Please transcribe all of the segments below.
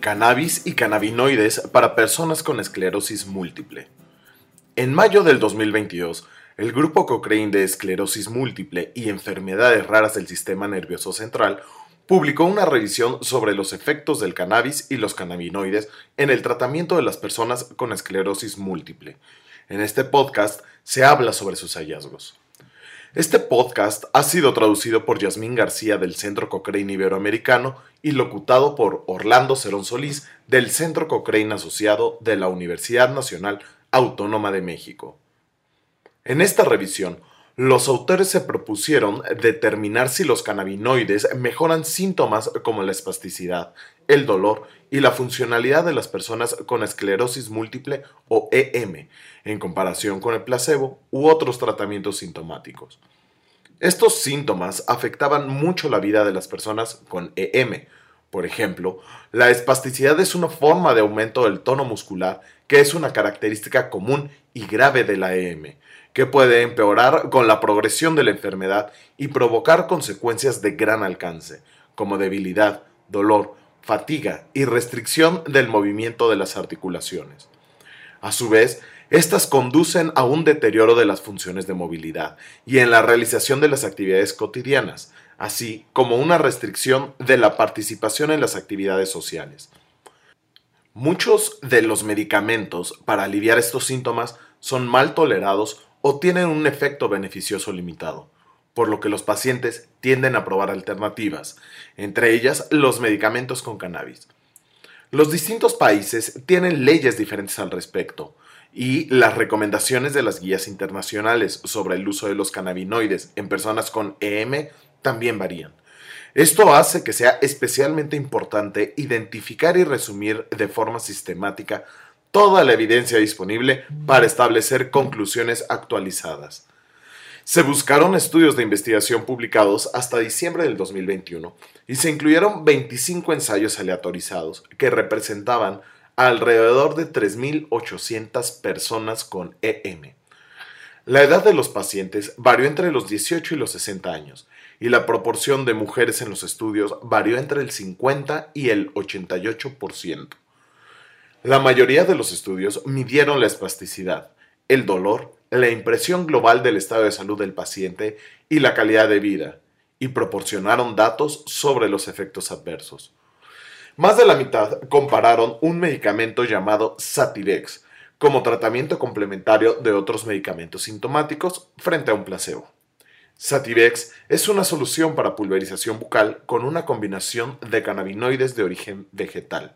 Cannabis y cannabinoides para personas con esclerosis múltiple. En mayo del 2022, el grupo Cochrane de Esclerosis Múltiple y Enfermedades Raras del Sistema Nervioso Central publicó una revisión sobre los efectos del cannabis y los cannabinoides en el tratamiento de las personas con esclerosis múltiple. En este podcast se habla sobre sus hallazgos. Este podcast ha sido traducido por Yasmín García del Centro Cochrane Iberoamericano y locutado por Orlando Cerón Solís del Centro Cochrane Asociado de la Universidad Nacional Autónoma de México. En esta revisión, los autores se propusieron determinar si los cannabinoides mejoran síntomas como la espasticidad, el dolor y la funcionalidad de las personas con esclerosis múltiple o EM, en comparación con el placebo u otros tratamientos sintomáticos. Estos síntomas afectaban mucho la vida de las personas con EM. Por ejemplo, la espasticidad es una forma de aumento del tono muscular que es una característica común y grave de la EM que puede empeorar con la progresión de la enfermedad y provocar consecuencias de gran alcance, como debilidad, dolor, fatiga y restricción del movimiento de las articulaciones. A su vez, estas conducen a un deterioro de las funciones de movilidad y en la realización de las actividades cotidianas, así como una restricción de la participación en las actividades sociales. Muchos de los medicamentos para aliviar estos síntomas son mal tolerados o tienen un efecto beneficioso limitado, por lo que los pacientes tienden a probar alternativas, entre ellas los medicamentos con cannabis. Los distintos países tienen leyes diferentes al respecto, y las recomendaciones de las guías internacionales sobre el uso de los cannabinoides en personas con EM también varían. Esto hace que sea especialmente importante identificar y resumir de forma sistemática toda la evidencia disponible para establecer conclusiones actualizadas. Se buscaron estudios de investigación publicados hasta diciembre del 2021 y se incluyeron 25 ensayos aleatorizados que representaban alrededor de 3.800 personas con EM. La edad de los pacientes varió entre los 18 y los 60 años y la proporción de mujeres en los estudios varió entre el 50 y el 88%. La mayoría de los estudios midieron la espasticidad, el dolor, la impresión global del estado de salud del paciente y la calidad de vida, y proporcionaron datos sobre los efectos adversos. Más de la mitad compararon un medicamento llamado Sativex como tratamiento complementario de otros medicamentos sintomáticos frente a un placebo. Sativex es una solución para pulverización bucal con una combinación de cannabinoides de origen vegetal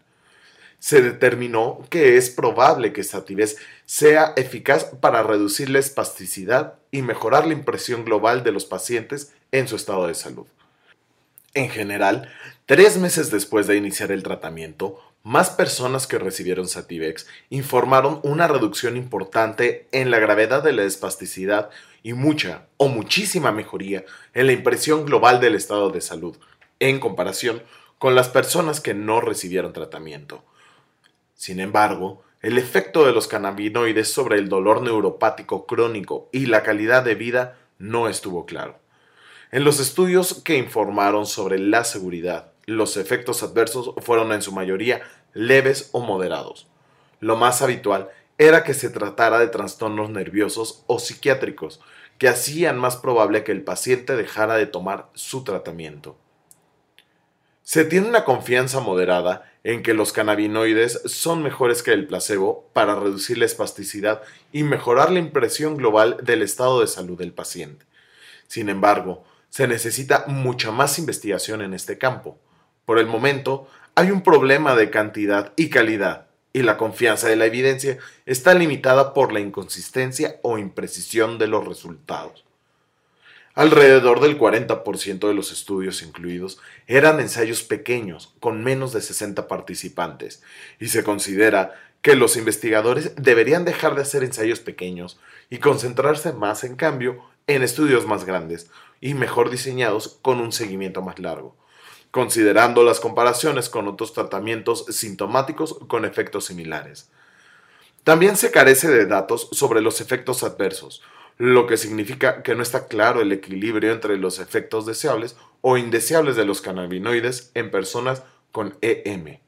se determinó que es probable que actividad sea eficaz para reducir la espasticidad y mejorar la impresión global de los pacientes en su estado de salud. En general, tres meses después de iniciar el tratamiento, más personas que recibieron Sativex informaron una reducción importante en la gravedad de la espasticidad y mucha o muchísima mejoría en la impresión global del estado de salud, en comparación con las personas que no recibieron tratamiento. Sin embargo, el efecto de los cannabinoides sobre el dolor neuropático crónico y la calidad de vida no estuvo claro. En los estudios que informaron sobre la seguridad, los efectos adversos fueron en su mayoría leves o moderados. Lo más habitual era que se tratara de trastornos nerviosos o psiquiátricos, que hacían más probable que el paciente dejara de tomar su tratamiento. Se tiene una confianza moderada en que los cannabinoides son mejores que el placebo para reducir la espasticidad y mejorar la impresión global del estado de salud del paciente. Sin embargo, se necesita mucha más investigación en este campo. Por el momento, hay un problema de cantidad y calidad, y la confianza de la evidencia está limitada por la inconsistencia o imprecisión de los resultados. Alrededor del 40% de los estudios incluidos eran ensayos pequeños, con menos de 60 participantes, y se considera que los investigadores deberían dejar de hacer ensayos pequeños y concentrarse más, en cambio, en estudios más grandes y mejor diseñados con un seguimiento más largo, considerando las comparaciones con otros tratamientos sintomáticos con efectos similares. También se carece de datos sobre los efectos adversos, lo que significa que no está claro el equilibrio entre los efectos deseables o indeseables de los cannabinoides en personas con EM.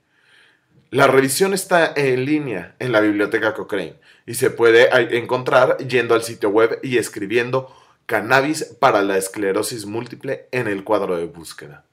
La revisión está en línea en la biblioteca Cochrane y se puede encontrar yendo al sitio web y escribiendo cannabis para la esclerosis múltiple en el cuadro de búsqueda.